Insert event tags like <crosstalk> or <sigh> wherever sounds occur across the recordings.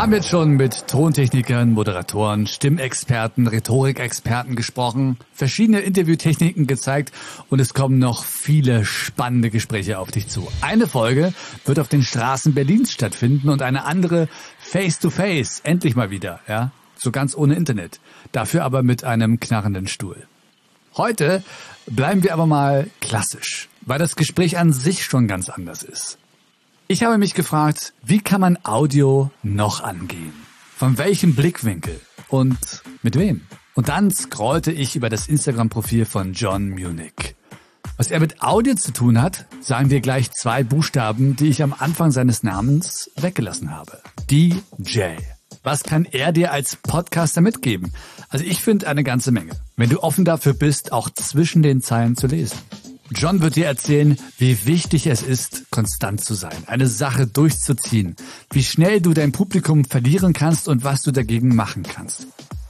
haben jetzt schon mit Tontechnikern, Moderatoren, Stimmexperten, Rhetorikexperten gesprochen, verschiedene Interviewtechniken gezeigt und es kommen noch viele spannende Gespräche auf dich zu. Eine Folge wird auf den Straßen Berlins stattfinden und eine andere face to face, endlich mal wieder, ja, so ganz ohne Internet. Dafür aber mit einem knarrenden Stuhl. Heute bleiben wir aber mal klassisch, weil das Gespräch an sich schon ganz anders ist. Ich habe mich gefragt, wie kann man Audio noch angehen? Von welchem Blickwinkel? Und mit wem? Und dann scrollte ich über das Instagram-Profil von John Munich. Was er mit Audio zu tun hat, sagen wir gleich zwei Buchstaben, die ich am Anfang seines Namens weggelassen habe. DJ. Was kann er dir als Podcaster mitgeben? Also ich finde eine ganze Menge. Wenn du offen dafür bist, auch zwischen den Zeilen zu lesen. John wird dir erzählen, wie wichtig es ist, konstant zu sein, eine Sache durchzuziehen, wie schnell du dein Publikum verlieren kannst und was du dagegen machen kannst.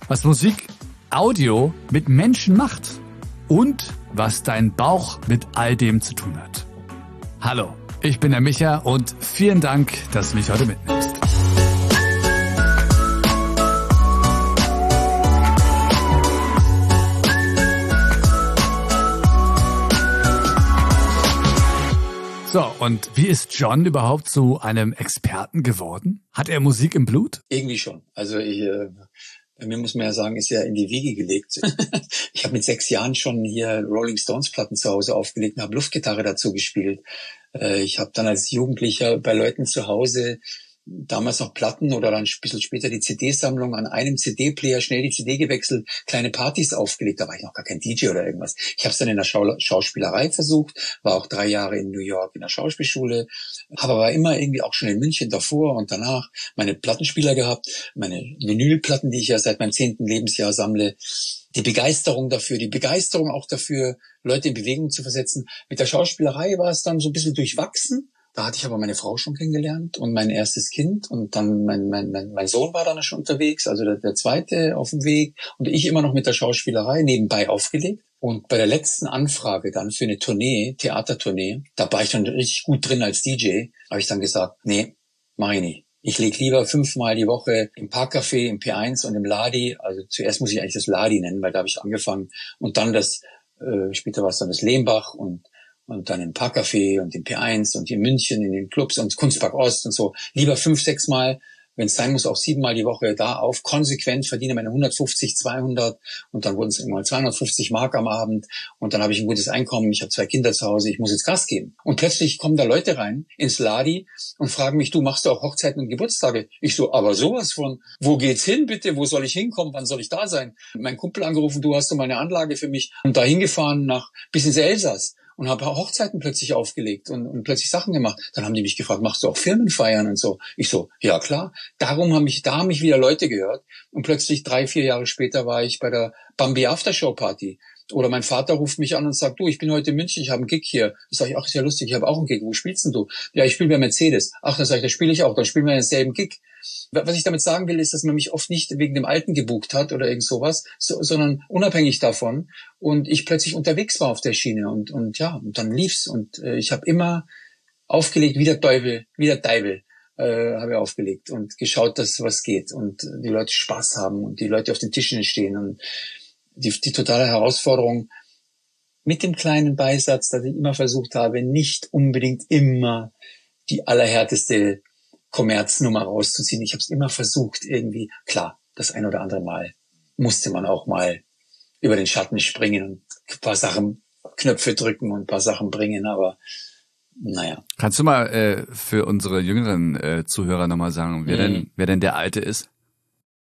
Was Musik, Audio mit Menschen macht und was dein Bauch mit all dem zu tun hat. Hallo, ich bin der Micha und vielen Dank, dass du mich heute mitnimmst. Und wie ist John überhaupt zu einem Experten geworden? Hat er Musik im Blut? Irgendwie schon. Also ich, äh, bei mir muss man ja sagen, ist ja in die Wiege gelegt. <laughs> ich habe mit sechs Jahren schon hier Rolling Stones Platten zu Hause aufgelegt und habe Luftgitarre dazu gespielt. Äh, ich habe dann als Jugendlicher bei Leuten zu Hause damals noch Platten oder dann ein bisschen später die CD-Sammlung an einem CD-Player schnell die CD gewechselt, kleine Partys aufgelegt. Da war ich noch gar kein DJ oder irgendwas. Ich habe es dann in der Schau Schauspielerei versucht, war auch drei Jahre in New York in der Schauspielschule, habe aber immer irgendwie auch schon in München davor und danach meine Plattenspieler gehabt, meine Vinylplatten, die ich ja seit meinem zehnten Lebensjahr sammle die Begeisterung dafür, die Begeisterung auch dafür, Leute in Bewegung zu versetzen. Mit der Schauspielerei war es dann so ein bisschen durchwachsen. Da hatte ich aber meine Frau schon kennengelernt und mein erstes Kind und dann mein, mein, mein, mein Sohn war dann schon unterwegs, also der, der zweite auf dem Weg und ich immer noch mit der Schauspielerei nebenbei aufgelegt. Und bei der letzten Anfrage dann für eine Tournee, Theatertournee, da war ich dann richtig gut drin als DJ, habe ich dann gesagt, nee, mach ich nicht. Ich leg lieber fünfmal die Woche im Parkcafé, im P1 und im Ladi. Also zuerst muss ich eigentlich das Ladi nennen, weil da habe ich angefangen. Und dann das, äh, später war es dann das Lehmbach und und dann im Parkcafé und im P1 und in München in den Clubs und Kunstpark Ost und so. Lieber fünf, sechs Mal, wenn es sein muss, auch siebenmal die Woche da auf, konsequent verdiene meine 150, 200 und dann wurden es irgendwann 250 Mark am Abend und dann habe ich ein gutes Einkommen, ich habe zwei Kinder zu Hause, ich muss jetzt Gas geben. Und plötzlich kommen da Leute rein ins Ladi und fragen mich, du machst du auch Hochzeiten und Geburtstage? Ich so, aber sowas von, wo geht's hin bitte, wo soll ich hinkommen, wann soll ich da sein? Mein Kumpel angerufen, du hast doch mal eine Anlage für mich und da hingefahren nach bis ins Elsass und habe Hochzeiten plötzlich aufgelegt und, und plötzlich Sachen gemacht. Dann haben die mich gefragt, machst du auch Firmenfeiern und so? Ich so, ja klar. Darum haben mich, da haben mich wieder Leute gehört. Und plötzlich drei, vier Jahre später war ich bei der Bambi Aftershow Party. Oder mein Vater ruft mich an und sagt, du, ich bin heute in München, ich habe einen Gig hier. Da sage ich, ach, ist ja lustig, ich habe auch einen Gig. Wo spielst denn du? Ja, ich spiele bei Mercedes. Ach, dann sage ich, da spiele ich auch. Dann spielen wir denselben Gig. Was ich damit sagen will, ist, dass man mich oft nicht wegen dem Alten gebucht hat oder irgend sowas, so, sondern unabhängig davon. Und ich plötzlich unterwegs war auf der Schiene und, und ja, und dann lief's und äh, ich habe immer aufgelegt, wie der Teufel, wie der Teufel äh, habe ich aufgelegt und geschaut, dass was geht und die Leute Spaß haben und die Leute auf den Tischen stehen und die, die totale Herausforderung mit dem kleinen Beisatz, dass ich immer versucht habe, nicht unbedingt immer die allerhärteste Kommerznummer rauszuziehen. Ich habe es immer versucht, irgendwie, klar, das ein oder andere Mal musste man auch mal über den Schatten springen und ein paar Sachen, Knöpfe drücken und ein paar Sachen bringen, aber naja. Kannst du mal äh, für unsere jüngeren äh, Zuhörer nochmal sagen, wer, mhm. denn, wer denn der Alte ist?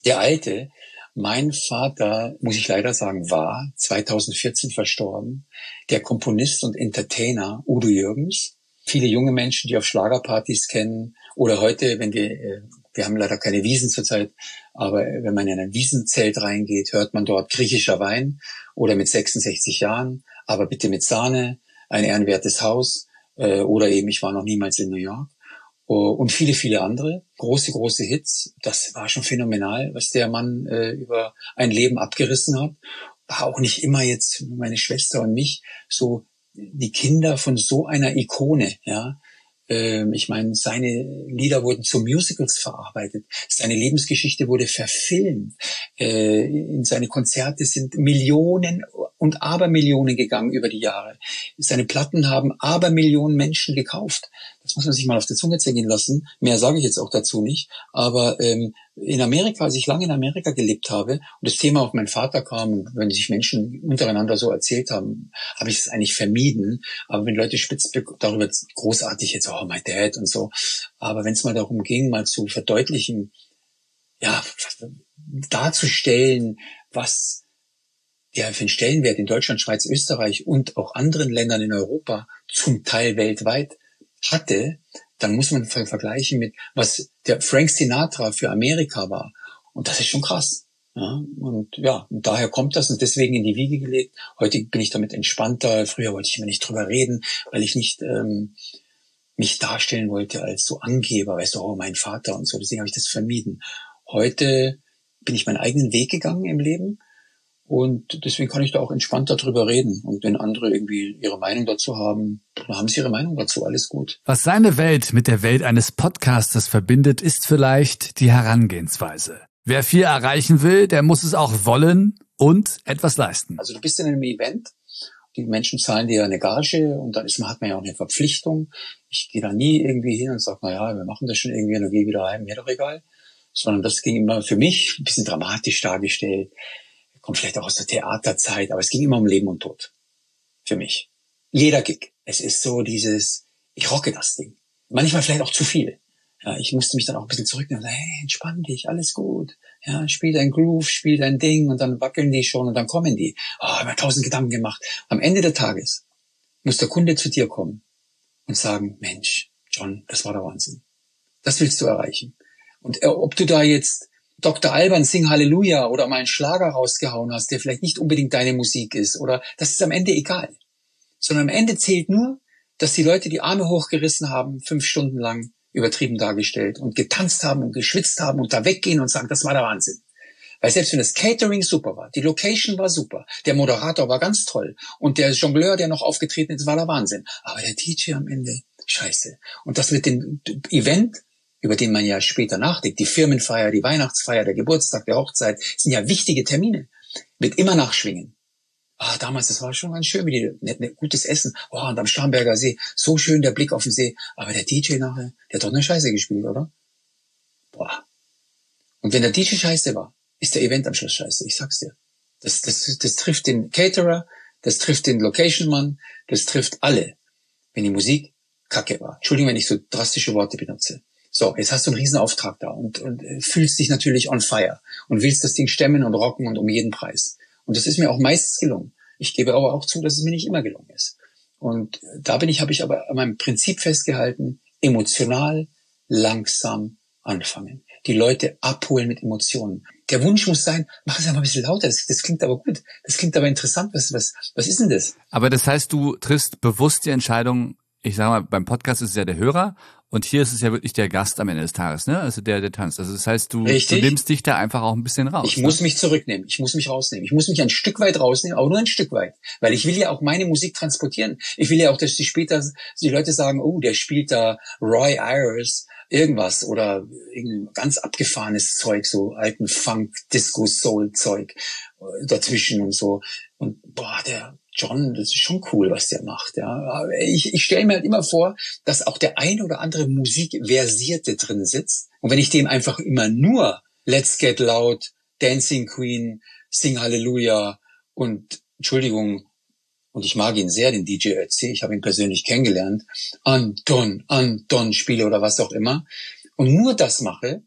Der Alte, mein Vater, muss ich leider sagen, war 2014 verstorben. Der Komponist und Entertainer Udo Jürgens. Viele junge Menschen, die auf Schlagerpartys kennen, oder heute, wenn wir, äh, wir haben leider keine Wiesen zurzeit, aber wenn man in ein Wiesenzelt reingeht, hört man dort griechischer Wein oder mit 66 Jahren, aber bitte mit Sahne, ein ehrenwertes Haus äh, oder eben, ich war noch niemals in New York und viele, viele andere. Große, große Hits. Das war schon phänomenal, was der Mann äh, über ein Leben abgerissen hat. War auch nicht immer jetzt meine Schwester und mich so die Kinder von so einer Ikone, ja. Ähm, ich meine, seine Lieder wurden zu Musicals verarbeitet. Seine Lebensgeschichte wurde verfilmt. Äh, in seine Konzerte sind Millionen und Abermillionen gegangen über die Jahre. Seine Platten haben Abermillionen Menschen gekauft. Das muss man sich mal auf der Zunge zergehen lassen. Mehr sage ich jetzt auch dazu nicht. Aber ähm, in Amerika, als ich lange in Amerika gelebt habe und das Thema auf meinen Vater kam wenn sich Menschen untereinander so erzählt haben, habe ich es eigentlich vermieden. Aber wenn Leute spitz darüber großartig jetzt, oh, my dad und so. Aber wenn es mal darum ging, mal zu verdeutlichen, ja, darzustellen, was der für einen Stellenwert in Deutschland, Schweiz, Österreich und auch anderen Ländern in Europa, zum Teil weltweit hatte, dann muss man vergleichen mit, was der Frank Sinatra für Amerika war. Und das ist schon krass. Ja, und ja, und daher kommt das und deswegen in die Wiege gelegt. Heute bin ich damit entspannter. Früher wollte ich immer nicht drüber reden, weil ich nicht ähm, mich darstellen wollte als so Angeber, weißt du, oh, mein Vater und so. Deswegen habe ich das vermieden. Heute bin ich meinen eigenen Weg gegangen im Leben und deswegen kann ich da auch entspannt darüber reden. Und wenn andere irgendwie ihre Meinung dazu haben, dann haben sie ihre Meinung dazu. Alles gut. Was seine Welt mit der Welt eines Podcasters verbindet, ist vielleicht die Herangehensweise. Wer viel erreichen will, der muss es auch wollen und etwas leisten. Also du bist in einem Event, die Menschen zahlen dir eine Gage und dann ist man, hat man ja auch eine Verpflichtung. Ich gehe da nie irgendwie hin und sage, na ja, wir machen das schon irgendwie und dann gehe wieder heim, mir doch egal. Sondern das ging immer für mich ein bisschen dramatisch dargestellt kommt vielleicht auch aus der Theaterzeit, aber es ging immer um Leben und Tod. Für mich. Jeder Gig. Es ist so dieses, ich rocke das Ding. Manchmal vielleicht auch zu viel. Ja, ich musste mich dann auch ein bisschen zurücknehmen hey, entspann dich, alles gut. Ja, spiel dein Groove, spiel dein Ding und dann wackeln die schon und dann kommen die. Oh, ich habe tausend Gedanken gemacht. Am Ende des Tages muss der Kunde zu dir kommen und sagen, Mensch, John, das war der Wahnsinn. Das willst du erreichen. Und äh, ob du da jetzt Dr. Alban Sing Halleluja oder mal einen Schlager rausgehauen hast, der vielleicht nicht unbedingt deine Musik ist oder das ist am Ende egal. Sondern am Ende zählt nur, dass die Leute die Arme hochgerissen haben, fünf Stunden lang übertrieben dargestellt und getanzt haben und geschwitzt haben und da weggehen und sagen, das war der Wahnsinn. Weil selbst wenn das Catering super war, die Location war super, der Moderator war ganz toll und der Jongleur, der noch aufgetreten ist, war der Wahnsinn. Aber der DJ am Ende, scheiße. Und das wird dem Event über den man ja später nachdenkt, die Firmenfeier, die Weihnachtsfeier, der Geburtstag, der Hochzeit, sind ja wichtige Termine. Wird immer nachschwingen. Ah, damals, das war schon ganz schön, wie die, ne, ne, gutes Essen. Oh, und am Starnberger See, so schön der Blick auf den See. Aber der DJ nachher, der hat doch eine Scheiße gespielt, oder? Boah. Und wenn der DJ scheiße war, ist der Event am Schluss scheiße. Ich sag's dir. Das, das, das trifft den Caterer, das trifft den Location-Mann, das trifft alle. Wenn die Musik kacke war. Entschuldigung, wenn ich so drastische Worte benutze. So, jetzt hast du einen Riesenauftrag da und, und äh, fühlst dich natürlich on fire und willst das Ding stemmen und rocken und um jeden Preis. Und das ist mir auch meistens gelungen. Ich gebe aber auch zu, dass es mir nicht immer gelungen ist. Und da bin ich, habe ich aber an meinem Prinzip festgehalten, emotional langsam anfangen. Die Leute abholen mit Emotionen. Der Wunsch muss sein, mach es einfach ein bisschen lauter. Das, das klingt aber gut. Das klingt aber interessant. Was, was, was ist denn das? Aber das heißt, du triffst bewusst die Entscheidung, ich sage mal, beim Podcast ist es ja der Hörer und hier ist es ja wirklich der Gast am Ende des Tages, ne? Also der, der tanzt. Also das heißt, du, du nimmst dich da einfach auch ein bisschen raus. Ich ne? muss mich zurücknehmen. Ich muss mich rausnehmen. Ich muss mich ein Stück weit rausnehmen, aber nur ein Stück weit. Weil ich will ja auch meine Musik transportieren. Ich will ja auch, dass die später die Leute sagen, oh, der spielt da Roy Ayers irgendwas oder irgendein ganz abgefahrenes Zeug, so alten Funk, Disco, Soul Zeug äh, dazwischen und so. Und boah, der John, das ist schon cool, was der macht. Ja, ich, ich stelle mir halt immer vor, dass auch der ein oder andere Musikversierte drin sitzt. Und wenn ich dem einfach immer nur Let's Get Loud, Dancing Queen, Sing Hallelujah und Entschuldigung, und ich mag ihn sehr, den DJ Ötzi, ich habe ihn persönlich kennengelernt, Anton, Anton spiele oder was auch immer, und nur das mache,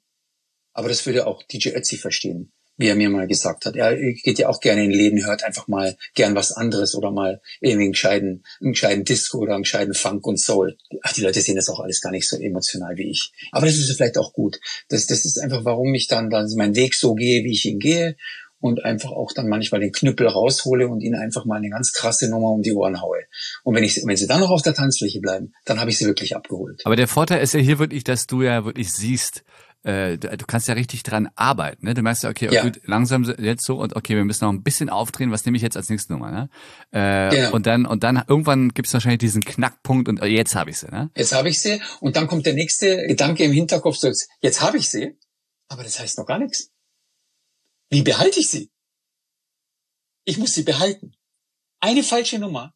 aber das würde auch DJ Ötzi verstehen wie er mir mal gesagt hat. Er geht ja auch gerne in Läden, hört einfach mal gern was anderes oder mal irgendwie einen gescheiten, einen gescheiten Disco oder einen gescheiten Funk und Soul. Ach, die Leute sehen das auch alles gar nicht so emotional wie ich. Aber das ist vielleicht auch gut. Das, das ist einfach, warum ich dann, dann meinen Weg so gehe, wie ich ihn gehe und einfach auch dann manchmal den Knüppel raushole und ihnen einfach mal eine ganz krasse Nummer um die Ohren haue. Und wenn ich, wenn sie dann noch auf der Tanzfläche bleiben, dann habe ich sie wirklich abgeholt. Aber der Vorteil ist ja hier wirklich, dass du ja wirklich siehst, äh, du, kannst ja richtig dran arbeiten. Ne? Du merkst ja, okay, ja. gut, langsam jetzt so und okay, wir müssen noch ein bisschen aufdrehen. Was nehme ich jetzt als nächste Nummer? Ne? Äh, genau. Und dann und dann irgendwann gibt es wahrscheinlich diesen Knackpunkt und äh, jetzt habe ich sie. Ne? Jetzt habe ich sie und dann kommt der nächste Gedanke im Hinterkopf, so jetzt, jetzt habe ich sie, aber das heißt noch gar nichts. Wie behalte ich sie? Ich muss sie behalten. Eine falsche Nummer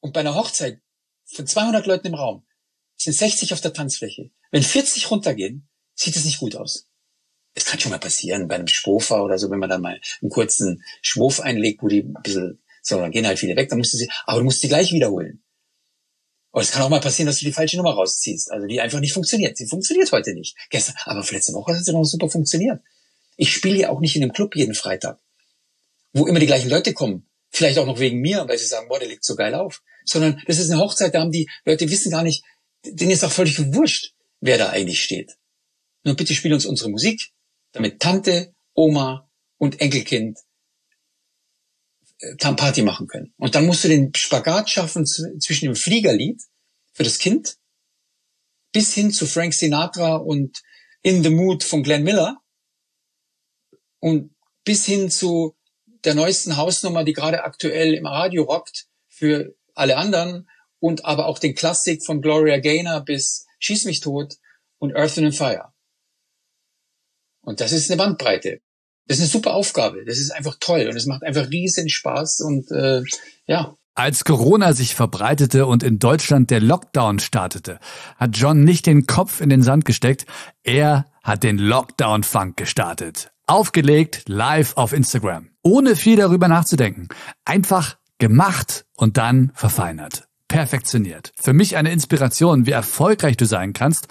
und bei einer Hochzeit von 200 Leuten im Raum sind 60 auf der Tanzfläche. Wenn 40 runtergehen, sieht es nicht gut aus. Es kann schon mal passieren bei einem Schwofer oder so, wenn man dann mal einen kurzen Schwurf einlegt, wo die ein bisschen, so, dann gehen halt viele weg, dann musst du sie, aber du musst sie gleich wiederholen. Und es kann auch mal passieren, dass du die falsche Nummer rausziehst, also die einfach nicht funktioniert. Sie funktioniert heute nicht. Gestern, aber letzte Woche hat sie noch super funktioniert. Ich spiele ja auch nicht in einem Club jeden Freitag, wo immer die gleichen Leute kommen. Vielleicht auch noch wegen mir, weil sie sagen, boah, der liegt so geil auf. Sondern das ist eine Hochzeit, da haben die Leute wissen gar nicht, denen ist auch völlig wurscht, wer da eigentlich steht. Nur bitte spiel uns unsere Musik, damit Tante, Oma und Enkelkind äh, Party machen können. Und dann musst du den Spagat schaffen zwischen dem Fliegerlied für das Kind bis hin zu Frank Sinatra und In the Mood von Glenn Miller und bis hin zu der neuesten Hausnummer, die gerade aktuell im Radio rockt für alle anderen und aber auch den Klassik von Gloria Gaynor bis Schieß mich tot und Earth and Fire. Und das ist eine Bandbreite. Das ist eine super Aufgabe. Das ist einfach toll und es macht einfach riesen Spaß und äh, ja. Als Corona sich verbreitete und in Deutschland der Lockdown startete, hat John nicht den Kopf in den Sand gesteckt, er hat den Lockdown-Funk gestartet. Aufgelegt, live auf Instagram. Ohne viel darüber nachzudenken. Einfach gemacht und dann verfeinert. Perfektioniert. Für mich eine Inspiration, wie erfolgreich du sein kannst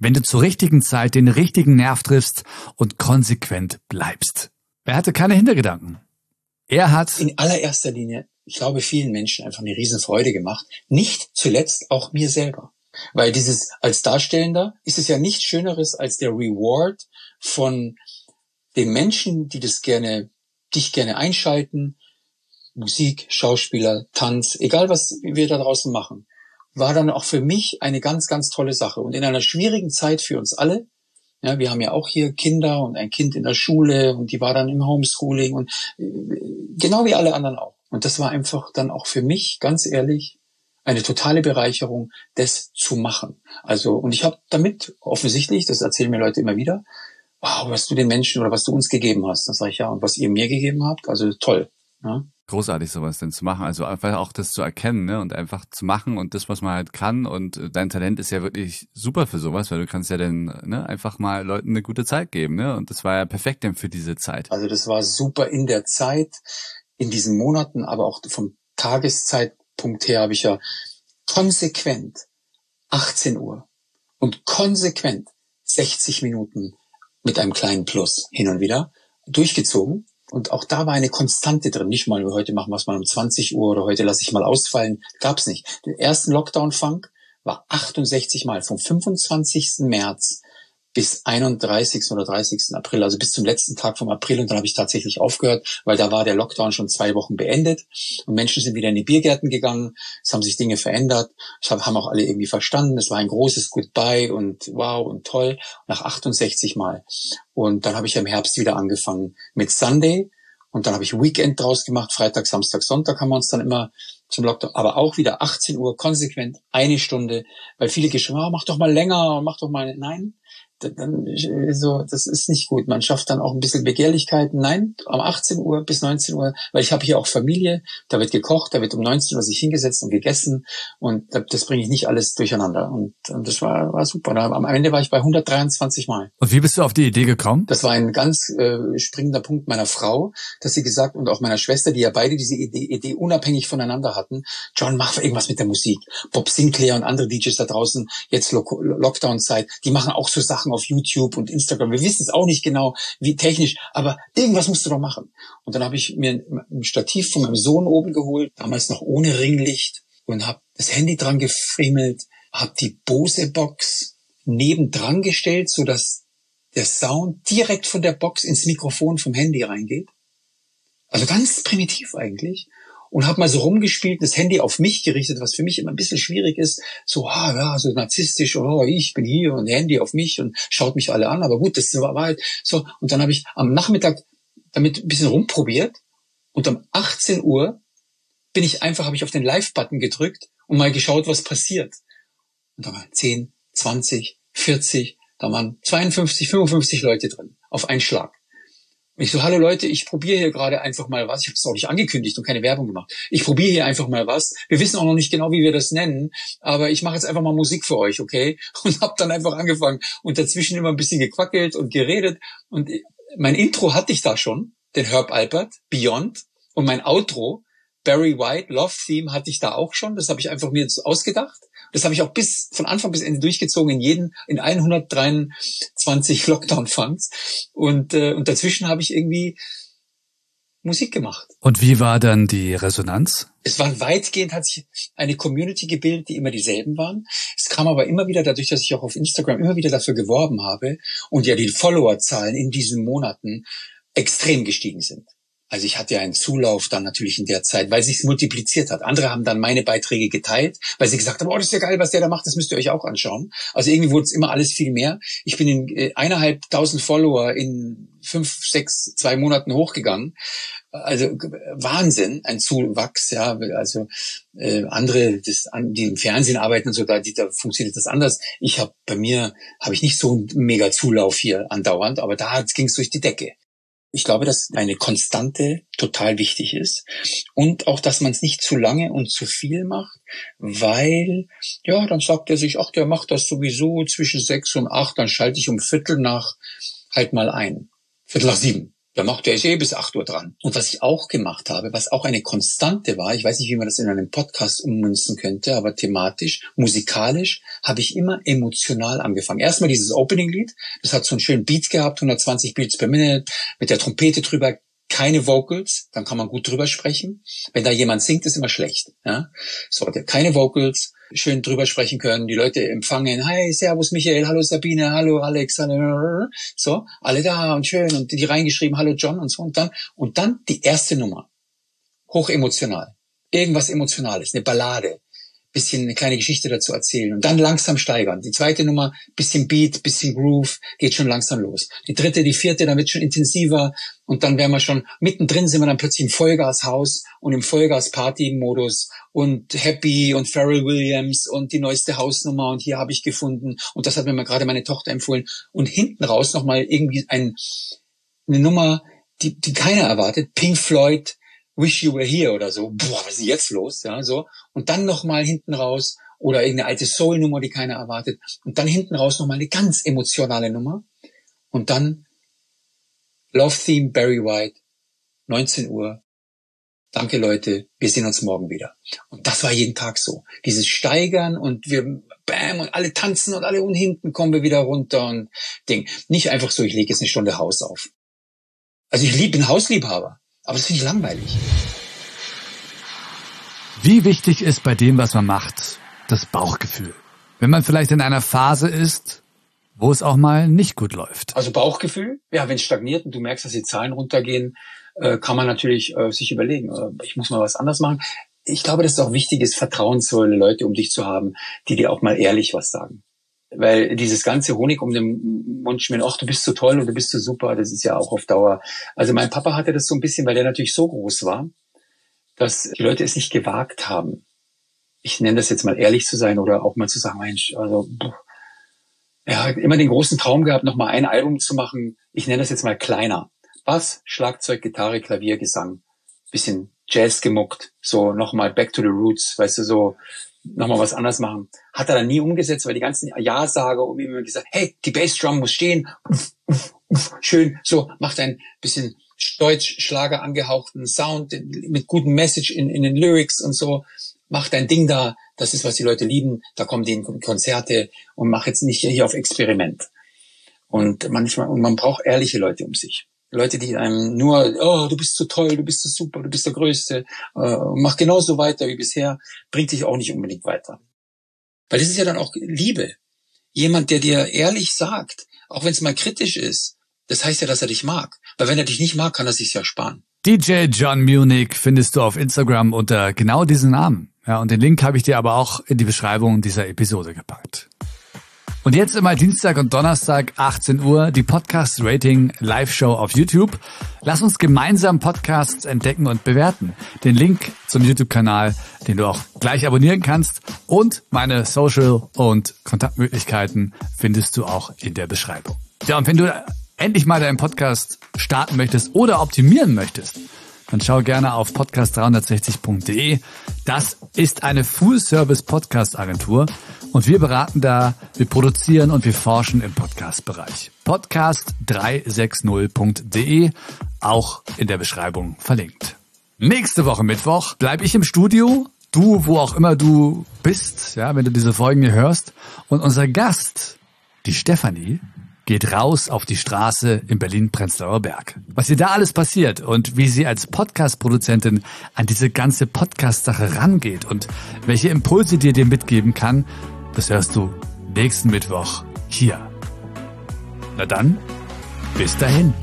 wenn du zur richtigen Zeit den richtigen Nerv triffst und konsequent bleibst. Er hatte keine Hintergedanken. Er hat in allererster Linie, ich glaube, vielen Menschen einfach eine Riesenfreude gemacht. Nicht zuletzt auch mir selber. Weil dieses als Darstellender ist es ja nichts Schöneres als der Reward von den Menschen, die das gerne, dich gerne einschalten. Musik, Schauspieler, Tanz, egal was wir da draußen machen war dann auch für mich eine ganz, ganz tolle Sache. Und in einer schwierigen Zeit für uns alle, ja, wir haben ja auch hier Kinder und ein Kind in der Schule und die war dann im Homeschooling und äh, genau wie alle anderen auch. Und das war einfach dann auch für mich, ganz ehrlich, eine totale Bereicherung, das zu machen. Also, und ich habe damit offensichtlich, das erzählen mir Leute immer wieder, wow, was du den Menschen oder was du uns gegeben hast. Das sage ich ja, und was ihr mir gegeben habt, also toll. Ja großartig, sowas denn zu machen. Also einfach auch das zu erkennen ne? und einfach zu machen und das, was man halt kann. Und äh, dein Talent ist ja wirklich super für sowas, weil du kannst ja dann ne, einfach mal Leuten eine gute Zeit geben. Ne? Und das war ja perfekt denn für diese Zeit. Also das war super in der Zeit, in diesen Monaten, aber auch vom Tageszeitpunkt her habe ich ja konsequent 18 Uhr und konsequent 60 Minuten mit einem kleinen Plus hin und wieder durchgezogen und auch da war eine Konstante drin. Nicht mal, heute machen wir es mal um 20 Uhr oder heute lasse ich mal ausfallen. Gab's nicht. Den ersten Lockdown-Funk war 68 Mal vom 25. März bis 31. oder 30. April, also bis zum letzten Tag vom April. Und dann habe ich tatsächlich aufgehört, weil da war der Lockdown schon zwei Wochen beendet und Menschen sind wieder in die Biergärten gegangen. Es haben sich Dinge verändert. Es haben auch alle irgendwie verstanden. Es war ein großes Goodbye und wow und toll nach 68 Mal. Und dann habe ich im Herbst wieder angefangen mit Sunday. Und dann habe ich Weekend draus gemacht. Freitag, Samstag, Sonntag haben wir uns dann immer zum Lockdown, aber auch wieder 18 Uhr konsequent eine Stunde, weil viele geschrieben, oh, mach doch mal länger, mach doch mal, nein, dann so, das ist nicht gut. Man schafft dann auch ein bisschen Begehrlichkeiten. Nein, um 18 Uhr bis 19 Uhr, weil ich habe hier auch Familie, da wird gekocht, da wird um 19 Uhr sich hingesetzt und gegessen und das bringe ich nicht alles durcheinander. Und, und das war, war super. Am Ende war ich bei 123 Mal. Und wie bist du auf die Idee gekommen? Das war ein ganz äh, springender Punkt meiner Frau, dass sie gesagt und auch meiner Schwester, die ja beide diese Idee, Idee unabhängig voneinander hatten. John, mach irgendwas mit der Musik. Bob Sinclair und andere DJs da draußen, jetzt Lockdown-Zeit, die machen auch so Sachen Sachen auf YouTube und Instagram. Wir wissen es auch nicht genau, wie technisch, aber irgendwas musst du doch machen. Und dann habe ich mir ein Stativ von meinem Sohn oben geholt, damals noch ohne Ringlicht und habe das Handy dran gefriemelt, habe die Bose-Box nebendran gestellt, so der Sound direkt von der Box ins Mikrofon vom Handy reingeht. Also ganz primitiv eigentlich. Und habe mal so rumgespielt, das Handy auf mich gerichtet, was für mich immer ein bisschen schwierig ist. So, ah, ja, so narzisstisch, oh, ich bin hier und Handy auf mich und schaut mich alle an. Aber gut, das war halt so. Und dann habe ich am Nachmittag damit ein bisschen rumprobiert und um 18 Uhr bin ich einfach, habe ich auf den Live-Button gedrückt und mal geschaut, was passiert. Und da waren 10, 20, 40, da waren 52, 55 Leute drin auf einen Schlag. Und ich so, hallo Leute, ich probiere hier gerade einfach mal was. Ich habe es auch nicht angekündigt und keine Werbung gemacht. Ich probiere hier einfach mal was. Wir wissen auch noch nicht genau, wie wir das nennen, aber ich mache jetzt einfach mal Musik für euch, okay? <laughs> Und habe dann einfach angefangen und dazwischen immer ein bisschen gequackelt und geredet. Und mein Intro hatte ich da schon, den Herb Alpert, Beyond. Und mein Outro, Barry White, Love Theme, hatte ich da auch schon. Das habe ich einfach mir ausgedacht. Das habe ich auch bis von Anfang bis Ende durchgezogen in jeden, in 123 <laughs> Lockdown-Funds. Und, äh, und dazwischen habe ich irgendwie Musik gemacht. Und wie war dann die Resonanz? Es war weitgehend, hat sich eine Community gebildet, die immer dieselben waren. Es kam aber immer wieder dadurch, dass ich auch auf Instagram immer wieder dafür geworben habe und ja die Followerzahlen in diesen Monaten extrem gestiegen sind. Also ich hatte ja einen Zulauf dann natürlich in der Zeit, weil sich's multipliziert hat. Andere haben dann meine Beiträge geteilt, weil sie gesagt haben, oh, das ist ja geil, was der da macht, das müsst ihr euch auch anschauen. Also irgendwie wurde es immer alles viel mehr. Ich bin in äh, eineinhalbtausend Follower in fünf, sechs, zwei Monaten hochgegangen. Also Wahnsinn, ein Zuwachs, ja. Also äh, andere, das, die im Fernsehen arbeiten und so, da, die, da funktioniert das anders. Ich habe bei mir habe ich nicht so einen mega Zulauf hier andauernd, aber da ging es durch die Decke. Ich glaube, dass eine Konstante total wichtig ist und auch, dass man es nicht zu lange und zu viel macht, weil, ja, dann sagt er sich, ach, der macht das sowieso zwischen sechs und acht, dann schalte ich um Viertel nach halt mal ein. Viertel nach sieben. Da macht er eh bis 8 Uhr dran. Und was ich auch gemacht habe, was auch eine Konstante war, ich weiß nicht, wie man das in einem Podcast ummünzen könnte, aber thematisch, musikalisch, habe ich immer emotional angefangen. Erstmal dieses Opening-Lied, das hat so einen schönen Beat gehabt, 120 Beats per Minute, mit der Trompete drüber, keine Vocals, dann kann man gut drüber sprechen. Wenn da jemand singt, ist immer schlecht. Ja? So, keine Vocals, schön drüber sprechen können, die Leute empfangen, hi, servus Michael, hallo Sabine, hallo Alex, hallo, so, alle da und schön und die reingeschrieben, hallo John und so und dann, und dann die erste Nummer. Hochemotional. Irgendwas Emotionales, eine Ballade, bisschen eine kleine Geschichte dazu erzählen und dann langsam steigern. Die zweite Nummer, bisschen Beat, bisschen Groove, geht schon langsam los. Die dritte, die vierte, dann wird schon intensiver und dann wären wir schon mittendrin, sind wir dann plötzlich im Vollgashaus und im Vollgas-Party-Modus und Happy und Pharrell Williams und die neueste Hausnummer und hier habe ich gefunden und das hat mir mal gerade meine Tochter empfohlen und hinten raus nochmal irgendwie ein, eine Nummer, die, die keiner erwartet, Pink Floyd, Wish You Were Here oder so. Boah, was ist jetzt los? Ja, so. Und dann nochmal hinten raus oder irgendeine alte Soul-Nummer, die keiner erwartet. Und dann hinten raus nochmal eine ganz emotionale Nummer. Und dann Love Theme Barry White, 19 Uhr. Danke Leute, wir sehen uns morgen wieder. Und das war jeden Tag so. Dieses Steigern und wir bam und alle tanzen und alle und hinten kommen wir wieder runter und Ding. Nicht einfach so, ich lege jetzt eine Stunde Haus auf. Also ich liebe, bin Hausliebhaber. Aber das finde ich langweilig. Wie wichtig ist bei dem, was man macht, das Bauchgefühl? Wenn man vielleicht in einer Phase ist, wo es auch mal nicht gut läuft. Also Bauchgefühl, ja, wenn es stagniert und du merkst, dass die Zahlen runtergehen, äh, kann man natürlich äh, sich überlegen, äh, ich muss mal was anders machen. Ich glaube, dass es auch wichtig ist, vertrauensvolle Leute um dich zu haben, die dir auch mal ehrlich was sagen. Weil dieses ganze Honig um den Mund schmieren, ach, du bist so toll und du bist so super, das ist ja auch auf Dauer. Also mein Papa hatte das so ein bisschen, weil der natürlich so groß war, dass die Leute es nicht gewagt haben. Ich nenne das jetzt mal ehrlich zu sein oder auch mal zu sagen, Mensch, also er hat immer den großen Traum gehabt, noch mal ein Album zu machen. Ich nenne das jetzt mal kleiner. Bass, Schlagzeug, Gitarre, Klavier, Gesang, bisschen Jazz gemuckt, so noch mal Back to the Roots, weißt du, so nochmal was anderes machen. Hat er dann nie umgesetzt, weil die ganzen Ja-Sager um ihn immer gesagt, hey, die Bassdrum muss stehen, uff, uff, uff, schön, so, macht ein bisschen Deutsch-Schlager angehauchten Sound mit gutem Message in, in den Lyrics und so, macht dein Ding da, das ist, was die Leute lieben, da kommen die in Konzerte und mach jetzt nicht hier auf Experiment. Und manchmal, und man braucht ehrliche Leute um sich. Leute, die einem nur, oh, du bist so toll, du bist so super, du bist der Größte, äh, mach genauso weiter wie bisher, bringt dich auch nicht unbedingt weiter. Weil das ist ja dann auch Liebe. Jemand, der dir ehrlich sagt, auch wenn es mal kritisch ist, das heißt ja, dass er dich mag. Weil wenn er dich nicht mag, kann er sich ja sparen. DJ John Munich findest du auf Instagram unter genau diesen Namen. Ja, und den Link habe ich dir aber auch in die Beschreibung dieser Episode gepackt. Und jetzt immer Dienstag und Donnerstag 18 Uhr die Podcast Rating Live Show auf YouTube. Lass uns gemeinsam Podcasts entdecken und bewerten. Den Link zum YouTube-Kanal, den du auch gleich abonnieren kannst und meine Social und Kontaktmöglichkeiten findest du auch in der Beschreibung. Ja, und wenn du endlich mal deinen Podcast starten möchtest oder optimieren möchtest, dann schau gerne auf podcast360.de. Das ist eine Full-Service-Podcast-Agentur und wir beraten da, wir produzieren und wir forschen im Podcast-Bereich. Podcast360.de, auch in der Beschreibung verlinkt. Nächste Woche Mittwoch bleibe ich im Studio, du, wo auch immer du bist, ja, wenn du diese Folgen hier hörst. Und unser Gast, die Stefanie, geht raus auf die Straße in Berlin-Prenzlauer Berg. Was ihr da alles passiert und wie sie als Podcast-Produzentin an diese ganze Podcast-Sache rangeht und welche Impulse dir dir mitgeben kann, das hörst du nächsten Mittwoch hier. Na dann, bis dahin.